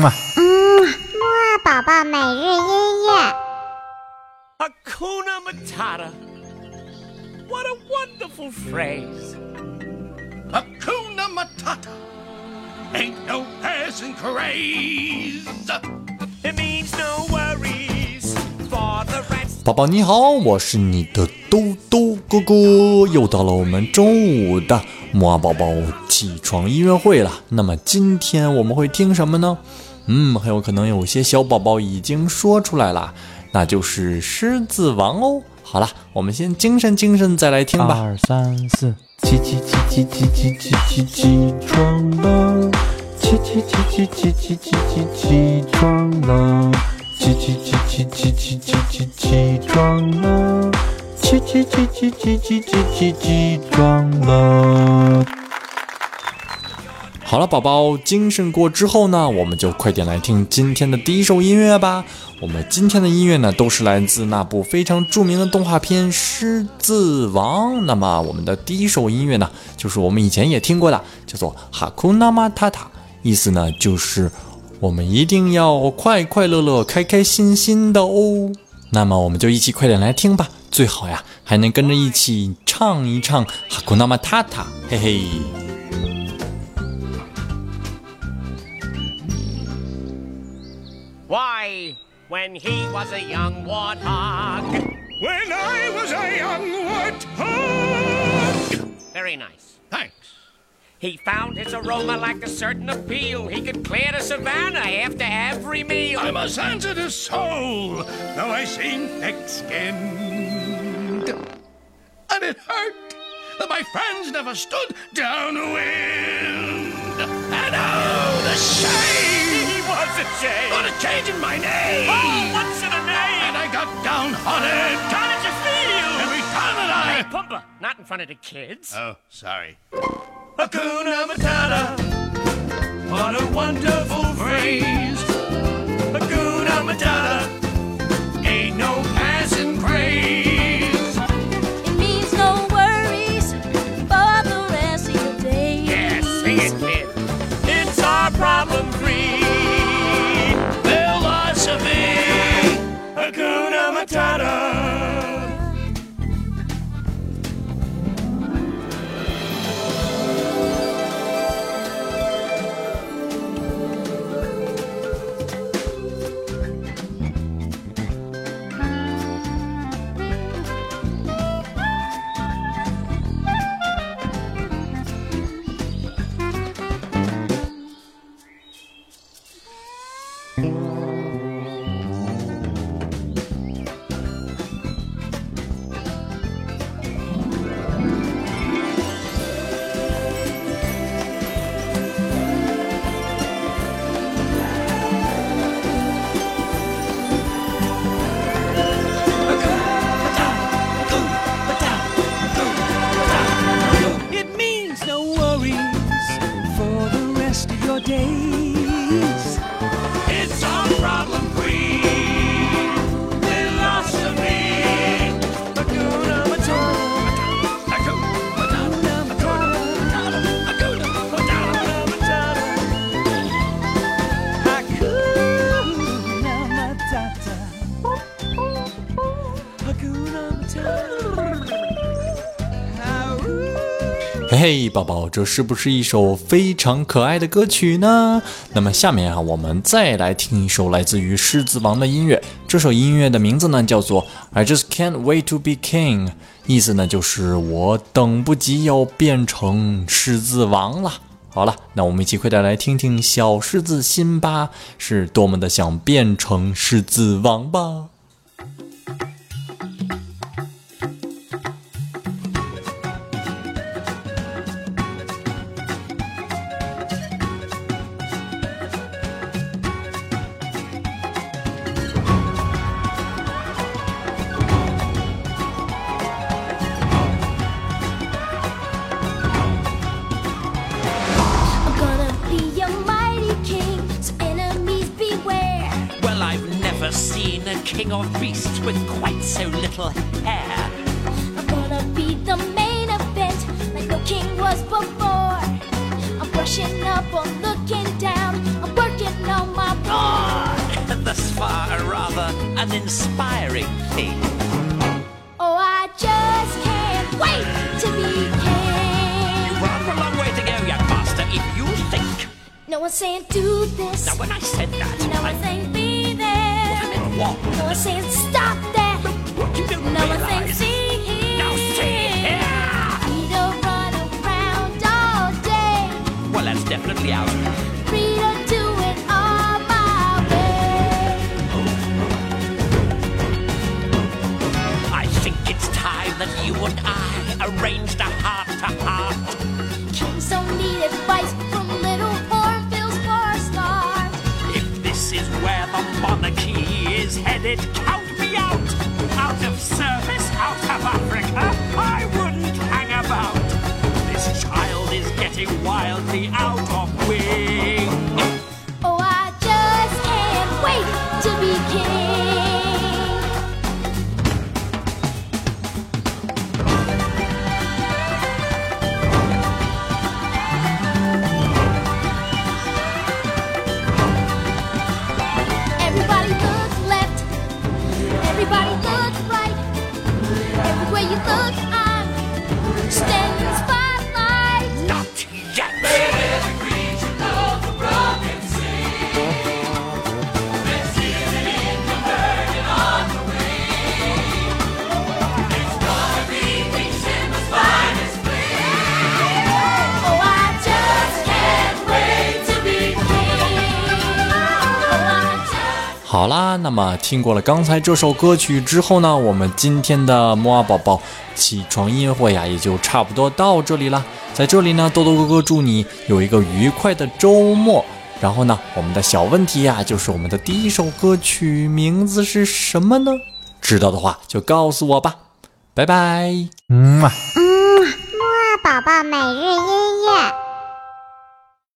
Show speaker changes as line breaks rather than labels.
嘛。
嗯，木二宝宝每日音乐。
Hakuna Matata. What a wonderful phrase.
Hakuna Matata. Ain't no passing craze.
It means no worries for the rest.
宝宝你好，我是你的兜兜哥哥，又到了我们中午的木二宝宝起床音乐会了。那么今天我们会听什么呢？嗯，很有可能有些小宝宝已经说出来了，那就是《狮子王》哦。好了，我们先精神精神，再来听吧。
二三四，起起起起起起起起起床了，起起起起起起起起起床了，起起起起起起起起起床了，起起起起起起起起起床了。
好了，宝宝精神过之后呢，我们就快点来听今天的第一首音乐吧。我们今天的音乐呢，都是来自那部非常著名的动画片《狮子王》。那么我们的第一首音乐呢，就是我们以前也听过的，叫做《哈库纳马塔塔》，意思呢就是我们一定要快快乐乐、开开心心的哦。那么我们就一起快点来听吧，最好呀还能跟着一起唱一唱《哈库纳马塔塔》，嘿嘿。
When he was a young warthog.
When I was a young warthog.
Very nice.
Thanks.
He found his aroma like a certain appeal. He could clear the savannah after every meal.
I'm a sensitive soul, though I seem thick-skinned. And it hurt that my friends never stood downwind. And oh, the shame!
A shame.
What a change in my name!
Oh, what's in a name?
And I got downhearted.
How did you feel?
Every time that
Hey,
I...
Pumba, not in front of the kids.
Oh, sorry. Hakuna Matata. What a wonderful phrase.
嘿 嘿，宝宝，这是不是一首非常可爱的歌曲呢？那么下面啊，我们再来听一首来自于《狮子王》的音乐。这首音乐的名字呢叫做《I Just Can't Wait to Be King》，意思呢就是我等不及要变成狮子王了。好了，那我们一起快点来听听小狮子辛巴是多么的想变成狮子王吧。
king
of beasts with quite so little hair.
I'm gonna be the main event, like the king was before. I'm brushing up, I'm looking down, I'm working on my roar.
Thus far, a rather uninspiring thing.
Oh, I just can't wait to be king.
You've got a long way to go, young master, if you think.
No one's saying do this.
Now, when I said that,
no
I...
saying
I?
No one's saying stop that.
You don't
No one's saying see here.
Now see here.
We don't run around all day.
Well, that's definitely out.
Free to do it all my way.
I think it's time that you and I arranged a heart to heart. Headed, count me out. Out of service, out of Africa, I wouldn't hang about. This child is getting wildly out
Everybody look right. Everywhere you look, I'm standing
好啦，那么听过了刚才这首歌曲之后呢，我们今天的摩尔宝宝起床音乐会呀，也就差不多到这里了。在这里呢，豆豆哥哥祝你有一个愉快的周末。然后呢，我们的小问题呀，就是我们的第一首歌曲名字是什么呢？知道的话就告诉我吧。拜拜。
嗯嘛。
木二宝宝每日音乐。